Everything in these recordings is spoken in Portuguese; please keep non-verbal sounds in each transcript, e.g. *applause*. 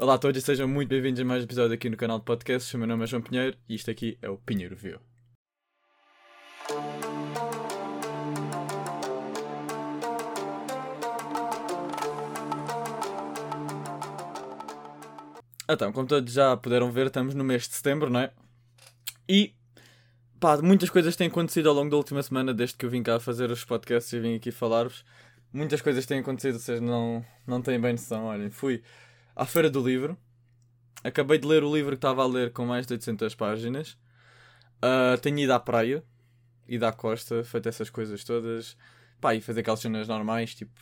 Olá a todos e sejam muito bem-vindos a mais um episódio aqui no canal de podcast. O meu nome é João Pinheiro e isto aqui é o Pinheiro View. Então, como todos já puderam ver, estamos no mês de setembro, não é? E, pá, muitas coisas têm acontecido ao longo da última semana, desde que eu vim cá fazer os podcasts e vim aqui falar-vos. Muitas coisas têm acontecido, vocês não, não têm bem noção. Olhem, fui à Feira do Livro, acabei de ler o livro que estava a ler com mais de 800 páginas. Uh, tenho ido à praia, ido à costa, feito essas coisas todas. Pá, e fazer aquelas cenas normais, tipo,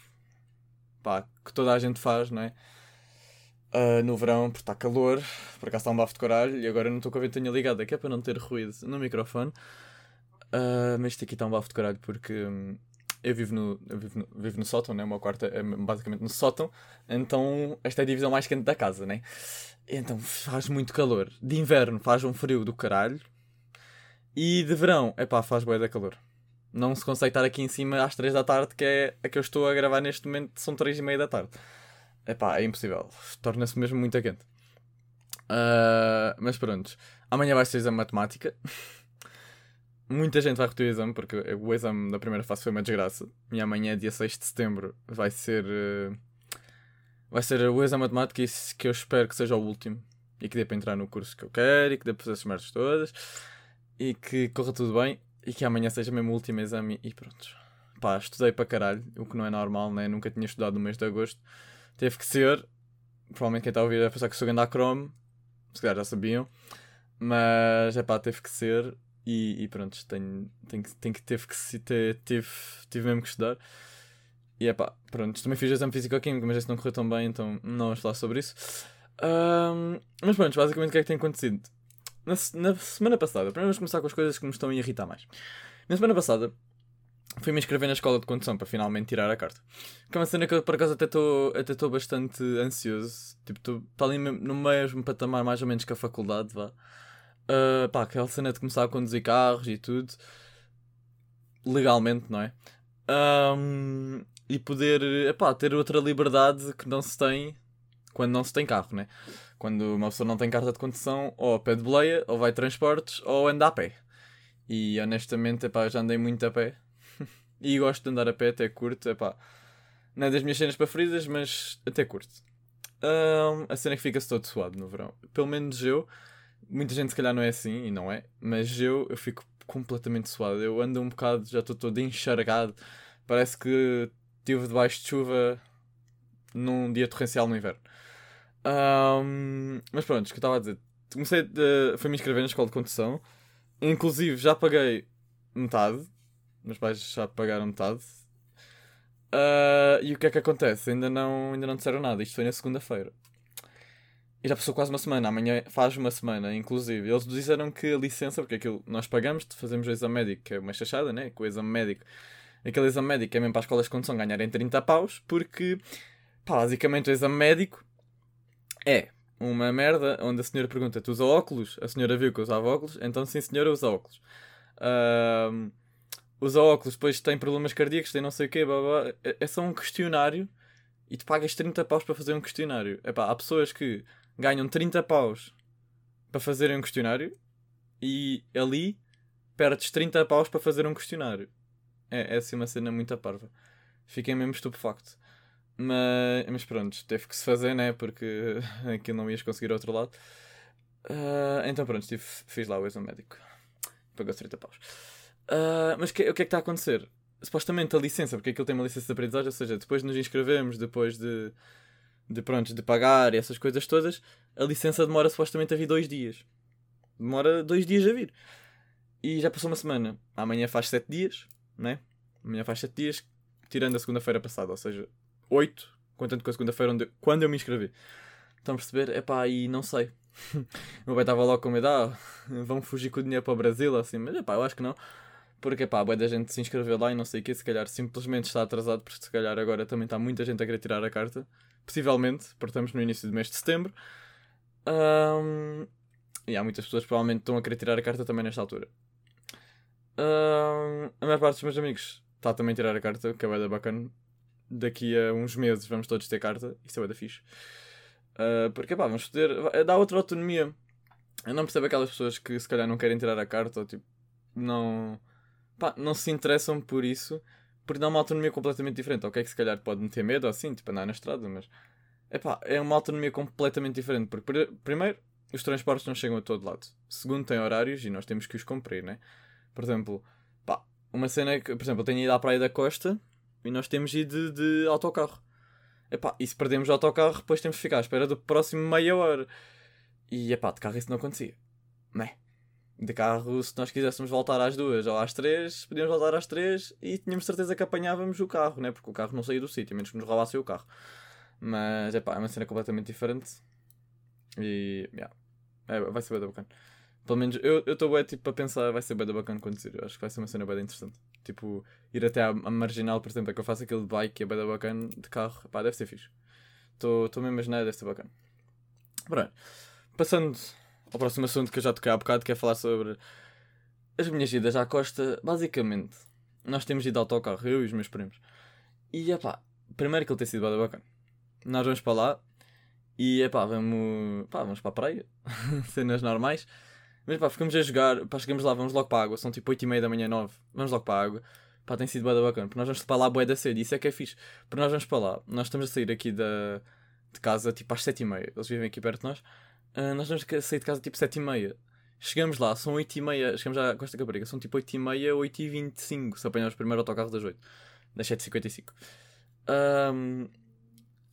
pá, que toda a gente faz, não é? Uh, no verão, porque está calor, por acaso está um bafo de coralho, e agora não estou com a ventinha ligada, que é para não ter ruído no microfone. Uh, mas isto aqui está um bafo de coralho porque hum, eu vivo no, eu vivo no, vivo no sótão, né? o meu quarto é basicamente no sótão, então esta é a divisão mais quente da casa, né? Então faz muito calor. De inverno faz um frio do caralho, e de verão, é pá, faz boia da calor. Não se consegue estar aqui em cima às 3 da tarde, que é a que eu estou a gravar neste momento, são 3 e meia da tarde. Epá, é impossível. Torna-se mesmo muito quente. Uh, mas pronto. Amanhã vai ser de matemática. *laughs* Muita gente vai repetir o exame, porque o exame da primeira fase foi uma desgraça. E amanhã, dia 6 de setembro, vai ser. Uh, vai ser o exame de matemática que eu espero que seja o último. E que dê para entrar no curso que eu quero, e que dê para fazer as merdas todas. E que corra tudo bem. E que amanhã seja mesmo o último exame. E pronto. Pá, estudei para caralho, o que não é normal, né? Nunca tinha estudado no mês de agosto. Teve que ser. Provavelmente quem está a ouvir vai pensar que sou a Chrome. Se calhar já sabiam. Mas é pá, teve que ser. E, e pronto, tenho, tenho, tenho que teve que se ter, tive, mesmo que estudar. E é pá, pronto, também fiz exame físico-químico, mas esse não correu tão bem, então não vamos falar sobre isso. Um, mas pronto, basicamente o que é que tem acontecido? Na, na semana passada, primeiro vamos começar com as coisas que me estão a irritar mais. Na semana passada, fui me inscrever na escola de condução para finalmente tirar a carta. Que é uma cena que eu por acaso até estou até bastante ansioso. Tipo, estou ali no mesmo patamar mais ou menos que a faculdade, vá. Uh, pá, aquela cena de começar a conduzir carros e tudo. Legalmente, não é? Um, e poder, epá, ter outra liberdade que não se tem quando não se tem carro, né? Quando uma pessoa não tem carta de condução, ou pé de boleia, ou vai transportes, ou anda a pé. E honestamente, epá, já andei muito a pé *laughs* e gosto de andar a pé, até curto. Epá, não é das minhas cenas preferidas, mas até curto. Um, a cena é que fica-se todo suado no verão. Pelo menos eu. Muita gente se calhar não é assim, e não é. Mas eu, eu fico completamente suado. Eu ando um bocado, já estou todo enchargado. Parece que estive debaixo de chuva num dia torrencial no inverno. Um, mas pronto, o que eu estava a dizer. Comecei, de, fui me inscrever na escola de condução. Inclusive já paguei metade meus pais já pagaram metade. Uh, e o que é que acontece? Ainda não, ainda não disseram nada. Isto foi na segunda-feira. E já passou quase uma semana. Amanhã faz uma semana, inclusive. Eles disseram que a licença, porque aquilo nós pagamos, fazemos o exame médico, que é uma chachada, né? Com o exame médico. Aquele exame médico é mesmo para as escolas de condução ganharem 30 paus, porque, pá, basicamente o exame médico é uma merda onde a senhora pergunta: Tu usa óculos? A senhora viu que eu usava óculos, então sim, senhora, usa óculos. Uh, usa óculos, depois tem problemas cardíacos, tem não sei o quê, blá, blá. É, é só um questionário e tu pagas 30 paus para fazer um questionário. Epá, há pessoas que ganham 30 paus para fazerem um questionário e ali perdes 30 paus para fazer um questionário. É, é assim uma cena muito parva. Fiquei mesmo estupefacto. Mas, mas pronto, teve que se fazer, né? Porque *laughs* aquilo não ias conseguir outro lado. Uh, então pronto, tive, fiz lá o exame médico. Pagou 30 paus. Uh, mas que, o que é que está a acontecer? Supostamente a licença, porque aquilo tem uma licença de aprendizagem, ou seja, depois de nos inscrevemos, depois de, de, pronto, de pagar essas coisas todas, a licença demora supostamente a vir dois dias. Demora dois dias a vir. E já passou uma semana. Amanhã faz sete dias, né? Amanhã faz sete dias, tirando a segunda-feira passada, ou seja, oito, contando com a segunda-feira quando eu me inscrevi. Estão a perceber? É pá, e não sei. *laughs* o meu pai estava logo com medo, ah, vão fugir com o dinheiro para o Brasil, assim, mas é pá, eu acho que não. Porque, pá, boa da gente se inscreveu lá e não sei o que, se calhar simplesmente está atrasado, porque se calhar agora também está muita gente a querer tirar a carta. Possivelmente, porque estamos no início do mês de setembro. Um, e há muitas pessoas que provavelmente estão a querer tirar a carta também nesta altura. Um, a maior parte dos meus amigos está também a tirar a carta, que é da bacana. Daqui a uns meses vamos todos ter carta, isso é da fixe. Uh, porque, pá, vamos poder. Dá outra autonomia. Eu não percebo aquelas pessoas que se calhar não querem tirar a carta ou tipo. Não. Pá, não se interessam por isso. Porque dá uma autonomia completamente diferente. Ok, que se calhar pode meter medo assim, tipo andar na estrada, mas. Epá, é uma autonomia completamente diferente. Porque, primeiro, os transportes não chegam a todo lado. Segundo, tem horários e nós temos que os cumprir, né? Por exemplo, pá, uma cena é que, por exemplo, eu tenho ido à Praia da Costa e nós temos ido de, de autocarro. Epá, e se perdemos o autocarro, depois temos que ficar à espera do próximo meia hora. E epá, de carro isso não acontecia. Né? De carro, se nós quiséssemos voltar às duas ou às três, podíamos voltar às três e tínhamos certeza que apanhávamos o carro, né? Porque o carro não saía do sítio, menos que nos roubassem o carro. Mas epá, é uma cena completamente diferente. E yeah, é, vai ser bem bacana. Pelo menos eu estou bem tipo a pensar, vai ser bem bacana conduzir. Eu acho que vai ser uma cena bem interessante. Tipo, ir até à, à marginal, por exemplo, é que eu faço aquele bike e é bem bacana de carro. Pá, deve ser fixe. Estou a imaginar, deve ser bacana. Pronto. Passando ao próximo assunto que eu já toquei há bocado, que é falar sobre as minhas idas à costa. Basicamente, nós temos ido de autocarro, eu e os meus primos. E é pá, primeiro que ele tem sido bem bacana. Nós vamos para lá e é pá, vamos, pá, vamos para a praia. *laughs* Cenas normais. Mas pá, ficamos a jogar, pá, chegamos lá, vamos logo para a água, são tipo 8 e meia da manhã, 9, vamos logo para a água. Pá, tem sido bada bacana, porque nós vamos para lá bué da cedo, isso é que é fixe. Porque nós vamos para lá, nós estamos a sair aqui da, de casa tipo às 7 e meia, eles vivem aqui perto de nós. Uh, nós vamos sair de casa tipo 7 e meia. Chegamos lá, são 8 e meia, chegamos à Costa Caparica, são tipo 8 e meia, 8 e 25, se apanharmos primeiro autocarro das 8, das 7 e 55. Um,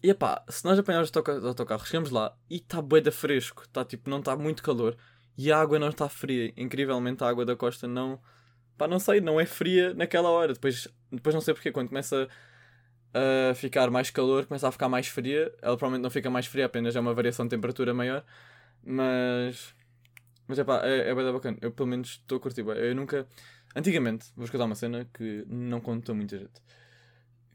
e pá, se nós apanharmos o autocarro, chegamos lá e está da fresco, está tipo, não está muito calor e a água não está fria. Incrivelmente a água da costa não. Pá, não sei, não é fria naquela hora. Depois, depois não sei porque, quando começa a ficar mais calor, começa a ficar mais fria. Ela provavelmente não fica mais fria, apenas é uma variação de temperatura maior. Mas. Mas é, é bem bacana. Eu pelo menos estou a curtir bem. Eu nunca. Antigamente, vou escutar uma cena que não contou muita gente.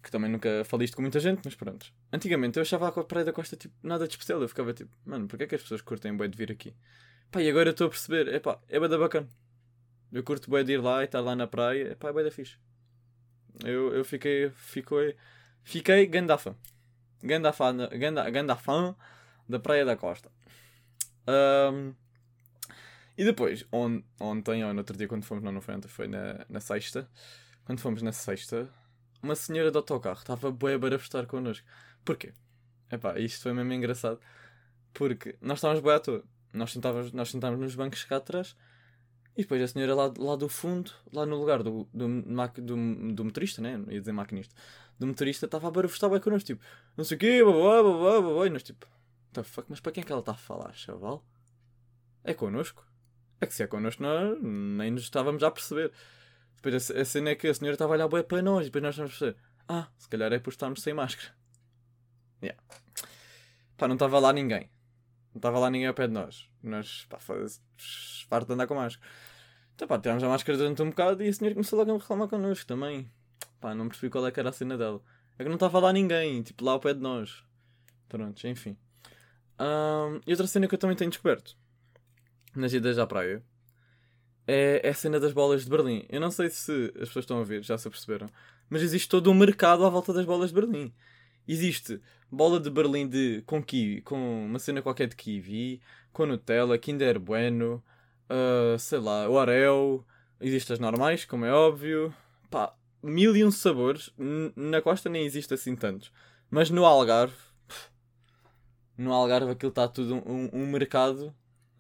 Que também nunca falei isto com muita gente, mas pronto. Antigamente eu achava a Praia da Costa tipo nada de especial. Eu ficava tipo, mano, porquê é que as pessoas curtem bem de vir aqui? Pá, e agora estou a perceber, epá, é bada bacana. Eu curto bem de ir lá e estar lá na praia, epá, é bem da fixe. Eu, eu fiquei, fiquei, fiquei gandafã. Gandafã, ganda, gandafã da Praia da Costa. Um, e depois, on, ontem ou no outro dia, quando fomos, não, não foi ontem, foi na, na sexta. Quando fomos na sexta, uma senhora de autocarro estava bué a barafestar connosco. Porquê? Epá, isto foi mesmo engraçado. Porque nós estávamos bué à toa nós sentávamos, nós sentávamos nos bancos cá atrás e depois a senhora lá, lá do fundo, lá no lugar do, do, do, do motorista, né? Ia dizer maquinista. Do motorista estava a barafustar bem connosco, tipo, não sei o quê, babá, babá, babá. E nós, tipo, the fuck, mas para quem é que ela está a falar, chaval? É connosco? É que se é connosco, nós nem nos estávamos a perceber. Depois a, a cena é que a senhora estava a olhar bem para nós e depois nós estamos a perceber, ah, se calhar é por estarmos sem máscara. Yeah. Pá, não estava lá ninguém. Não estava lá ninguém ao pé de nós. Nós, pá, farto de andar com máscara. Então, pá, tirámos a máscara durante um bocado e a senhora começou logo a reclamar connosco também. Pá, não percebi qual é que era a cena dela. É que não estava lá ninguém, tipo, lá ao pé de nós. Pronto, enfim. Um, e outra cena que eu também tenho descoberto nas idas à praia é, é a cena das bolas de Berlim. Eu não sei se as pessoas estão a ver, já se aperceberam, mas existe todo um mercado à volta das bolas de Berlim. Existe bola de Berlim de, com kiwi, com uma cena qualquer de kiwi, com Nutella, Kinder Bueno, uh, sei lá, Oreo. Existem as normais, como é óbvio. Pá, mil e um sabores. N na costa nem existe assim tantos. Mas no Algarve, no Algarve aquilo está tudo um, um, mercado.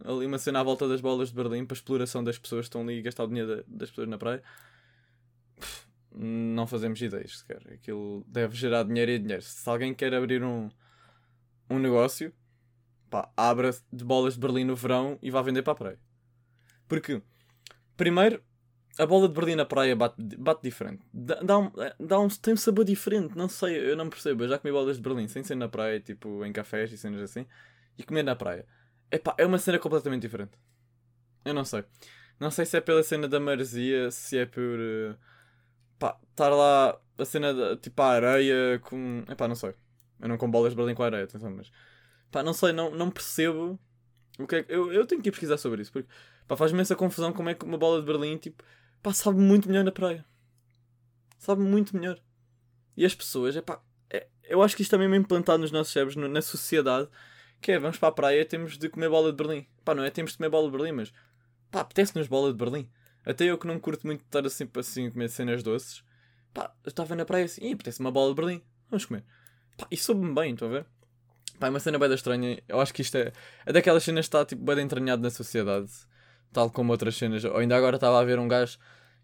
Ali uma cena à volta das bolas de Berlim para exploração das pessoas que estão ali a gastar o dinheiro das pessoas na praia não fazemos ideias sequer. Aquilo deve gerar dinheiro e dinheiro. Se alguém quer abrir um, um negócio, pá, abra de bolas de Berlim no verão e vá vender para a praia. Porque, primeiro, a bola de Berlim na praia bate, bate diferente. Dá, dá, um, dá um, tem um sabor diferente. Não sei, eu não percebo. Eu já comi bolas de Berlim sem ser na praia, tipo em cafés e cenas assim, e comer na praia. Epá, é uma cena completamente diferente. Eu não sei. Não sei se é pela cena da maresia, se é por. Uh, pá, estar lá a cena de, tipo a areia com. Epá, não sei. Eu não com bolas de Berlim com areia, atenção, mas. Pá, não sei, não, não percebo. O que é, eu, eu tenho que ir pesquisar sobre isso, porque pá, faz-me essa confusão como é que uma bola de Berlim, tipo, pá, sabe muito melhor na praia. Sabe muito melhor. E as pessoas, é pá, é, eu acho que isto também é implantado nos nossos cérebros, na sociedade, Que é, vamos para a praia temos de comer bola de Berlim. Pá, não é temos de comer bola de Berlim, mas pá, apetece-nos bola de Berlim. Até eu que não curto muito estar assim, assim comer cenas doces. Pá, eu estava na praia assim, apetece uma bola de Berlim. Vamos comer. Pá, e soube-me bem, estão a ver? Pá, é uma cena bem estranha. Eu acho que isto é, é daquelas cenas que está tipo, bem entranhado na sociedade. Tal como outras cenas. Ou ainda agora estava a ver um gajo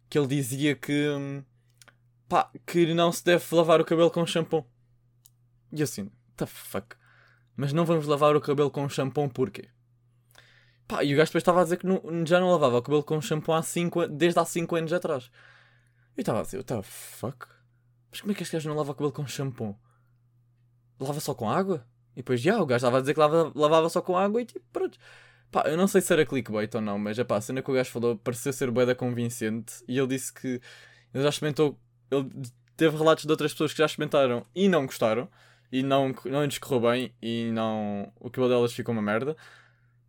que ele dizia que. Hum, pá, que não se deve lavar o cabelo com shampoo. E assim, the fuck? Mas não vamos lavar o cabelo com shampoo porquê? Pá, e o gajo depois estava a dizer que não, já não lavava o cabelo com shampoo há cinco, desde há 5 anos atrás. Eu estava a dizer, what the fuck? Mas como é que este gajo não lava o cabelo com shampoo? Lava só com água? E depois, já, o gajo estava a dizer que lava, lavava só com água e tipo, pronto. Pá, eu não sei se era clickbait ou não, mas é pá, a cena que o gajo falou pareceu ser boeda convincente e ele disse que ele já experimentou, ele teve relatos de outras pessoas que já experimentaram e não gostaram e não, não lhes correu bem e não, o cabelo delas ficou uma merda.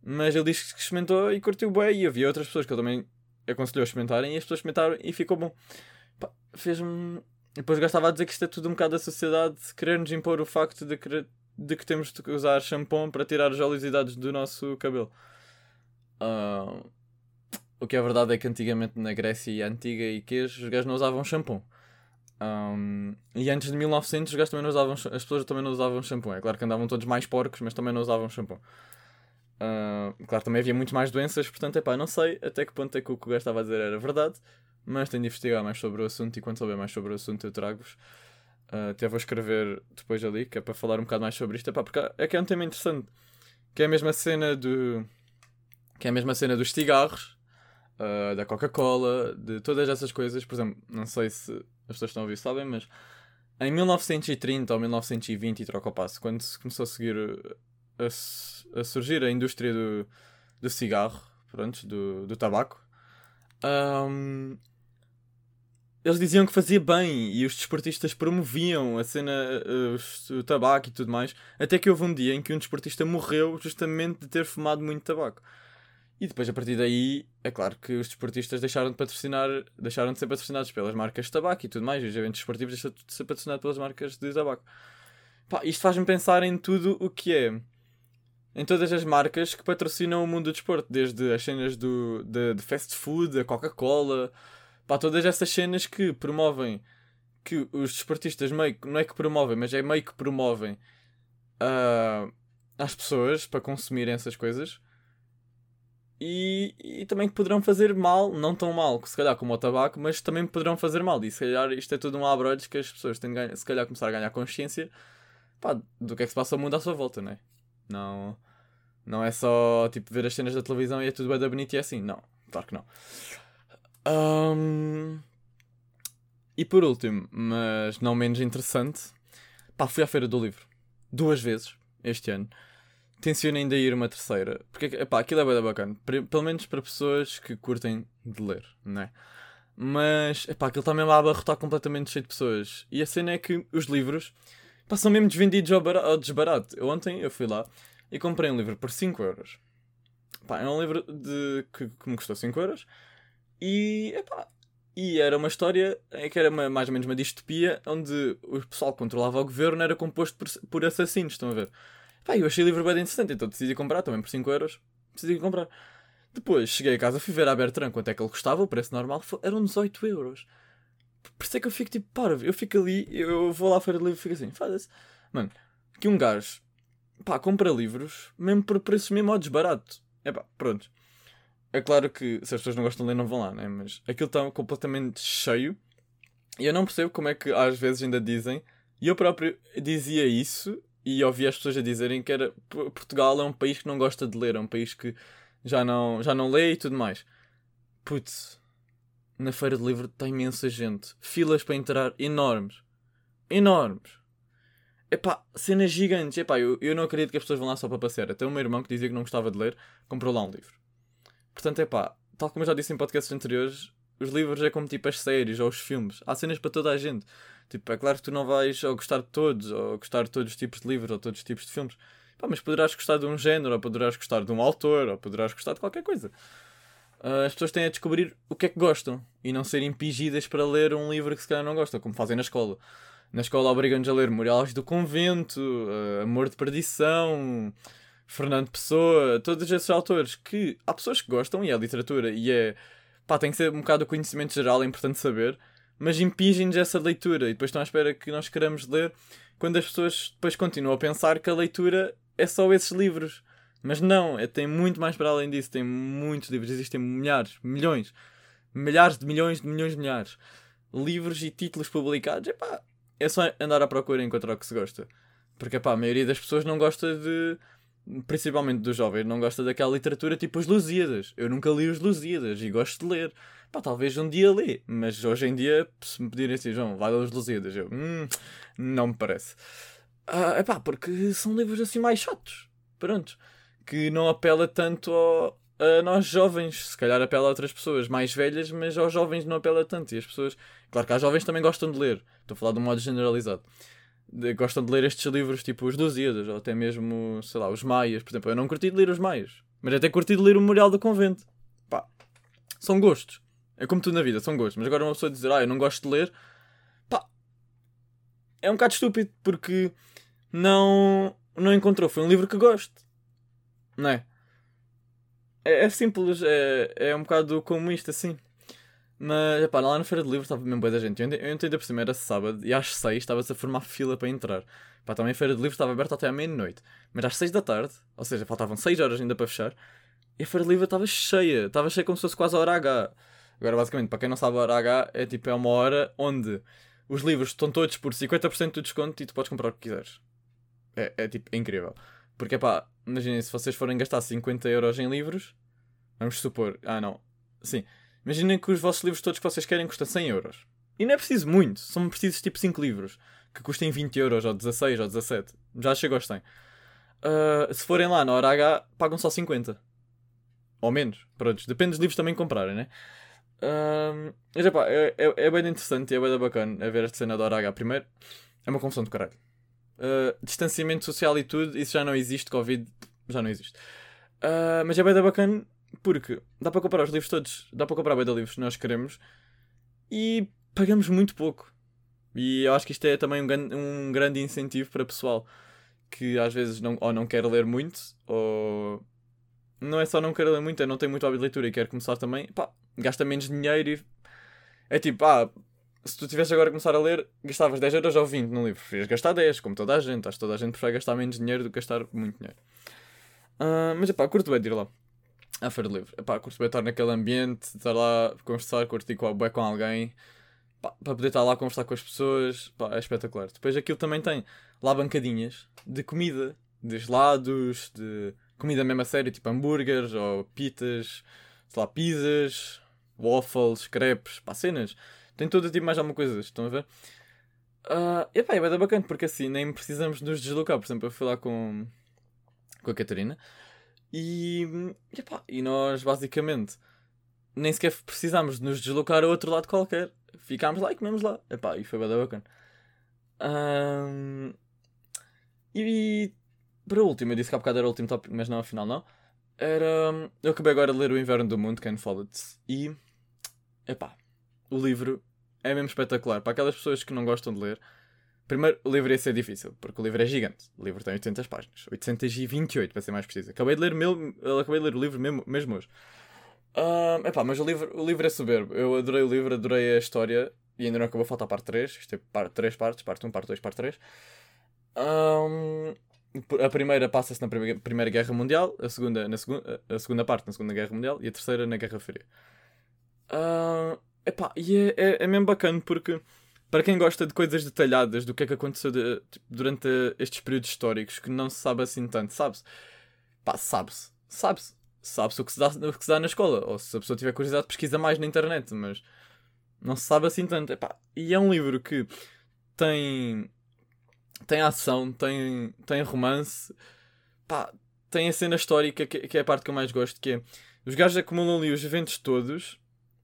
Mas ele disse que experimentou e curtiu bem e havia outras pessoas que ele também aconselhou a experimentarem e as pessoas experimentaram e ficou bom. Fez-me. Depois gastava a dizer que isto é tudo um bocado da sociedade querer nos impor o facto de, querer, de que temos de usar shampoo para tirar as oleosidades do nosso cabelo. Uh, o que é verdade é que antigamente na Grécia Antiga e queijo os gajos não usavam shampoo. Um, e antes de 1900 os gajos também não usavam, as pessoas também não usavam shampoo. É claro que andavam todos mais porcos, mas também não usavam shampoo. Uh, claro, também havia muito mais doenças, portanto, é pá, não sei até que ponto é que o que o gajo estava a dizer era verdade, mas tenho de investigar mais sobre o assunto e quando souber mais sobre o assunto eu trago-vos. Uh, até vou escrever depois ali, que é para falar um bocado mais sobre isto, é pá, porque é que é um tema interessante, que é a mesma cena do. que é a mesma cena dos cigarros, uh, da Coca-Cola, de todas essas coisas, por exemplo, não sei se as pessoas estão a ouvir sabem, mas em 1930 ou 1920 e troca o passo, quando se começou a seguir a, a surgir a indústria do, do cigarro, pronto, do, do tabaco, um, eles diziam que fazia bem e os desportistas promoviam a cena, uh, o tabaco e tudo mais. Até que houve um dia em que um desportista morreu justamente de ter fumado muito tabaco. E depois, a partir daí, é claro que os desportistas deixaram de patrocinar, deixaram de ser patrocinados pelas marcas de tabaco e tudo mais. E os eventos esportivos deixaram de ser patrocinados pelas marcas de tabaco. Pá, isto faz-me pensar em tudo o que é em todas as marcas que patrocinam o mundo do desporto, desde as cenas do, de, de fast food, a Coca-Cola, para todas essas cenas que promovem, que os desportistas meio não é que promovem, mas é meio que promovem uh, pessoas para consumirem essas coisas. E, e também que poderão fazer mal, não tão mal, se calhar como o tabaco, mas também poderão fazer mal. E se calhar isto é tudo um abrodes que as pessoas têm de se calhar começar a ganhar consciência pá, do que é que se passa ao mundo à sua volta, não é? Não, não é só tipo ver as cenas da televisão e é tudo bem da bonito e é assim. Não, claro que não. Um... E por último, mas não menos interessante, pá, fui à Feira do Livro duas vezes este ano. Tenciono ainda ir uma terceira, porque pá, aquilo é bem bacana, pelo menos para pessoas que curtem de ler, não é? Mas epá, aquilo está mesmo a abarrotar completamente cheio de pessoas. E a cena é que os livros pá, são mesmo desvendidos ao, ao desbarato. Eu, ontem eu fui lá e comprei um livro por 5 euros. Pá, é um livro de, que, que me custou 5 euros. E, epá, e era uma história é que era uma, mais ou menos uma distopia onde o pessoal que controlava o governo era composto por, por assassinos, estão a ver? Pá, eu achei o livro bem interessante, então decidi comprar também por 5 euros. Decidi comprar. Depois cheguei a casa, fui ver a Bertrand quanto é que ele custava, o preço normal eram 18 euros. Por isso é que eu fico tipo, para, eu fico ali, eu vou lá à feira livro e fico assim, faz-se. Mano, que um gajo pá, compra livros mesmo por preços mesmo ao desbarato. É pá, pronto. É claro que se as pessoas não gostam de ler, não vão lá, né? Mas aquilo está completamente cheio. E eu não percebo como é que às vezes ainda dizem. E eu próprio dizia isso e ouvi as pessoas a dizerem que era Portugal é um país que não gosta de ler, é um país que já não, já não lê e tudo mais. Putz, na feira de livro está imensa gente. Filas para entrar enormes. Enormes. Epá, cenas gigantes. Epá, eu, eu não acredito que as pessoas vão lá só para passear. Até o meu irmão que dizia que não gostava de ler, comprou lá um livro. Portanto, epá, tal como eu já disse em podcasts anteriores, os livros é como tipo as séries ou os filmes. Há cenas para toda a gente. Tipo, é claro que tu não vais ou gostar de todos, ou gostar de todos os tipos de livros, ou todos os tipos de filmes. Epá, mas poderás gostar de um género, ou poderás gostar de um autor, ou poderás gostar de qualquer coisa. Uh, as pessoas têm a descobrir o que é que gostam e não serem impingidas para ler um livro que se calhar não gostam, como fazem na escola na escola obrigam-nos a ler Memoriais do Convento, uh, Amor de Perdição, Fernando Pessoa, todos esses autores que há pessoas que gostam e é literatura e é pá, tem que ser um bocado o conhecimento geral, é importante saber, mas impingem-nos essa leitura e depois estão à espera que nós queremos ler quando as pessoas depois continuam a pensar que a leitura é só esses livros. Mas não, é, tem muito mais para além disso, tem muitos livros, existem milhares, milhões, milhares de milhões de milhões de milhares livros e títulos publicados. Epá, é só andar à procura e encontrar o que se gosta. Porque epá, a maioria das pessoas não gosta de. Principalmente dos jovens, não gosta daquela literatura tipo os Lusíadas. Eu nunca li os Lusíadas e gosto de ler. Pá, talvez um dia lê, mas hoje em dia, se me pedirem assim, João, vai ler os Lusíadas, eu, hum, não me parece. Ah, epá, porque são livros assim mais chatos. Pronto. Que não apela tanto ao, a nós jovens. Se calhar apela a outras pessoas mais velhas, mas aos jovens não apela tanto. E as pessoas. Claro que há jovens também gostam de ler. Estou a falar de um modo generalizado. De, gostam de ler estes livros, tipo os Lusíadas, ou até mesmo, sei lá, os Maias. Por exemplo, eu não curti de ler os Maias, mas até curti de ler o Memorial do Convento. Pá, são gostos. É como tudo na vida, são gostos. Mas agora uma pessoa dizer, ah, eu não gosto de ler, pá, é um bocado estúpido, porque não, não encontrou. Foi um livro que gosto, não é? É, é simples, é, é um bocado como isto, assim. Mas, pá, lá na Feira de Livros estava mesmo bem da gente. Eu, eu entendo por cima, era sábado e às 6 estava-se a formar fila para entrar. Pá, também a Feira de Livros estava aberta até à meia-noite. Mas às 6 da tarde, ou seja, faltavam 6 horas ainda para fechar, e a Feira de Livros estava cheia. Estava cheia como se fosse quase a hora H. Agora, basicamente, para quem não sabe, a hora H é tipo é uma hora onde os livros estão todos por 50% de desconto e tu podes comprar o que quiseres. É, é tipo, é incrível. Porque, pá, imaginem se vocês forem gastar 50 euros em livros, vamos supor, ah não, sim, imaginem que os vossos livros todos que vocês querem custam 100 euros. E não é preciso muito, são precisos tipo 5 livros, que custem 20 euros, ou 16, ou 17, já chega aos 100. Uh, se forem lá na hora H, pagam só 50. Ou menos, pronto, depende dos livros também que comprarem, né? Uh, mas epá, é, é, é bem interessante e é bem bacana a ver esta cena da hora H. Primeiro, é uma confusão do caralho. Uh, distanciamento social e tudo, isso já não existe, Covid já não existe. Uh, mas é bem bacana porque dá para comprar os livros todos, dá para comprar bem de livros que nós queremos e pagamos muito pouco. E eu acho que isto é também um, um grande incentivo para pessoal que às vezes não, ou não quer ler muito, ou não é só não quer ler muito, é não tem muito hábito de leitura e quer começar também, pá, gasta menos dinheiro e é tipo, ah, se tu tivesse agora a começar a ler, gastavas 10 euros ou 20 no livro. Preferias gastar 10, como toda a gente. Acho que toda a gente prefere gastar menos dinheiro do que gastar muito dinheiro. Uh, mas é pá, curto bem de ir lá. À Feira de Livro. Epá, curto bem estar naquele ambiente, estar lá a conversar, curtir com, bem com alguém. Pá, para poder estar lá a conversar com as pessoas. Pá, é espetacular. Depois aquilo também tem lá bancadinhas de comida. De gelados, de comida mesmo a sério, tipo hambúrgueres ou pitas, sei lá, pizzas, waffles, crepes, pá, cenas tem todo tipo mais alguma coisa, estão a ver? Uh, epá, é bem bacana, porque assim nem precisamos nos deslocar. Por exemplo, eu fui lá com, com a Catarina e, epá, e nós basicamente nem sequer precisámos de nos deslocar a outro lado qualquer. Ficámos lá e comemos lá. Epá, e foi bem bacana. Um, e, para o último, eu disse que há bocado era o último tópico, mas não, afinal não. Era. Eu acabei agora de ler O Inverno do Mundo, Ken Follett, e. Epá, o livro é mesmo espetacular. Para aquelas pessoas que não gostam de ler, primeiro, o livro ia ser difícil, porque o livro é gigante. O livro tem 800 páginas. 828, para ser mais preciso. Acabei de ler, meu, acabei de ler o livro mesmo, mesmo hoje. Uh, epá, mas o livro, o livro é soberbo. Eu adorei o livro, adorei a história. E ainda não acabou, falta a parte 3. Isto é parte, 3 partes: parte 1, parte 2, parte 3. Um, a primeira passa-se na primeira, Guerra Mundial, a segunda, na segunda, a segunda parte na Segunda Guerra Mundial e a terceira na Guerra Fria. Uh, Epá, e é, é, é mesmo bacana porque para quem gosta de coisas detalhadas do que é que aconteceu de, tipo, durante estes períodos históricos que não se sabe assim tanto, sabe-se? Pá, sabe-se. Sabe-se. Sabe-se o, que se dá, o que se dá na escola. Ou se a pessoa tiver curiosidade, pesquisa mais na internet. Mas não se sabe assim tanto. Epá, e é um livro que tem. Tem ação, tem, tem romance. Pá, tem a cena histórica que, que é a parte que eu mais gosto. Que é. Os gajos acumulam ali os eventos todos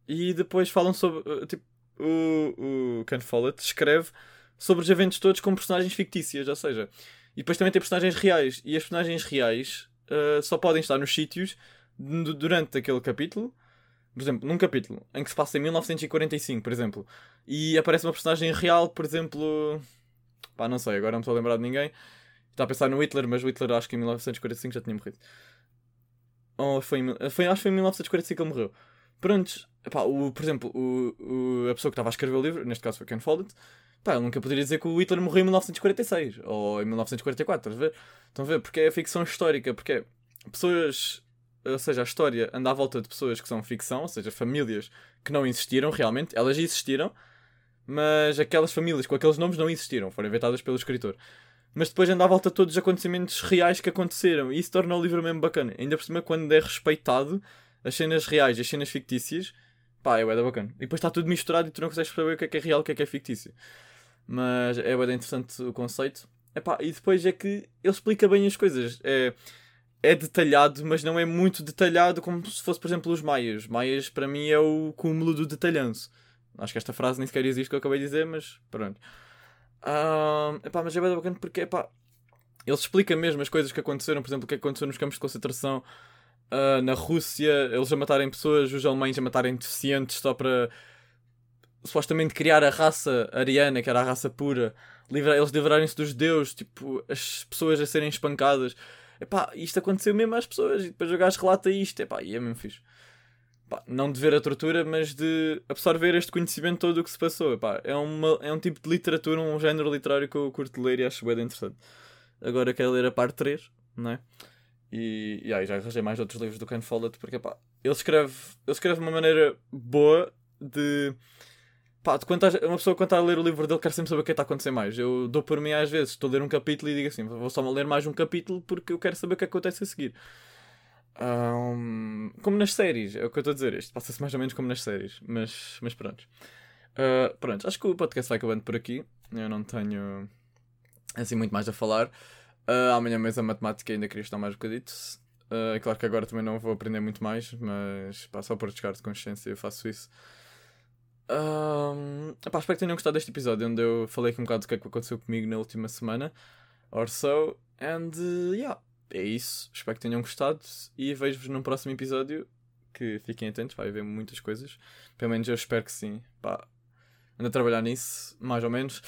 e depois falam sobre. Uh, tipo, o, o Ken Follett escreve sobre os eventos todos com personagens fictícias, ou seja, e depois também tem personagens reais. E as personagens reais uh, só podem estar nos sítios durante aquele capítulo. Por exemplo, num capítulo em que se passa em 1945, por exemplo, e aparece uma personagem real, por exemplo. Pá, não sei, agora não estou a lembrar de ninguém. Estava a pensar no Hitler, mas o Hitler acho que em 1945 já tinha morrido. Ou foi, foi acho que foi em 1945 que ele morreu. Prontos, epá, o, por exemplo, o, o, a pessoa que estava a escrever o livro, neste caso foi Ken Follett, pá, nunca poderia dizer que o Hitler morreu em 1946 ou em 1944, estás a ver? Estão a ver? Porque é ficção histórica, porque pessoas, ou seja, a história anda à volta de pessoas que são ficção, ou seja, famílias que não existiram realmente, elas existiram, mas aquelas famílias com aqueles nomes não existiram, foram inventadas pelo escritor. Mas depois anda à volta de todos os acontecimentos reais que aconteceram, e isso torna o livro mesmo bacana. Ainda por cima, quando é respeitado as cenas reais e as cenas fictícias, pá, é bué bacana. E depois está tudo misturado e tu não consegues saber o que é que é real e o que é que é fictício. Mas é bué interessante o conceito. Epá, e depois é que ele explica bem as coisas. É, é detalhado, mas não é muito detalhado como se fosse, por exemplo, os Maias. Maias, para mim, é o cúmulo do detalhanço. Acho que esta frase nem sequer existe que eu acabei de dizer, mas pronto. Um, epá, mas é bem bacana porque epá, ele explica mesmo as coisas que aconteceram, por exemplo, o que aconteceu nos campos de concentração uh, na Rússia, eles a matarem pessoas, os alemães a matarem deficientes só para supostamente criar a raça ariana, que era a raça pura, livra eles livrarem-se dos judeus, tipo, as pessoas a serem espancadas. Epá, isto aconteceu mesmo às pessoas e depois o gajo relata isto, epá, e é mesmo fixe. Epá, não de ver a tortura, mas de absorver este conhecimento todo o que se passou. Epá, é, uma, é um tipo de literatura, um género literário que eu curto ler e acho bem interessante. Agora quero ler a parte 3, não é? E, e aí já arranjei mais outros livros do Ken Follett, porque pá, ele escreve, ele escreve de uma maneira boa de. Pá, de quando uma pessoa quando está a ler o livro dele quer sempre saber o que é está a acontecer mais. Eu dou por mim às vezes, estou a ler um capítulo e digo assim, vou só ler mais um capítulo porque eu quero saber o que acontece a seguir. Um, como nas séries, é o que eu estou a dizer. Isto passa-se mais ou menos como nas séries, mas, mas pronto. Uh, pronto, acho que o podcast vai acabando por aqui. Eu não tenho assim muito mais a falar. Uh, amanhã mesmo a matemática ainda queria estar mais um bocadito. Uh, é claro que agora também não vou aprender muito mais, mas pá, só por descargo de consciência eu faço isso. Espero que tenham gostado deste episódio onde eu falei aqui um bocado do que é que aconteceu comigo na última semana or so. And uh, yeah, é isso. Espero que tenham gostado e vejo-vos num próximo episódio. Que fiquem atentos, vai haver muitas coisas. Pelo menos eu espero que sim. Pá, ando a trabalhar nisso, mais ou menos.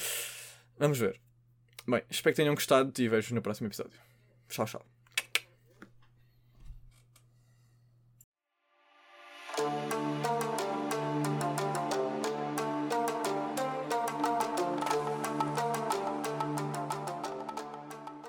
Vamos ver. Bem, espero que tenham gostado e vejo-vos no próximo episódio. Tchau, tchau.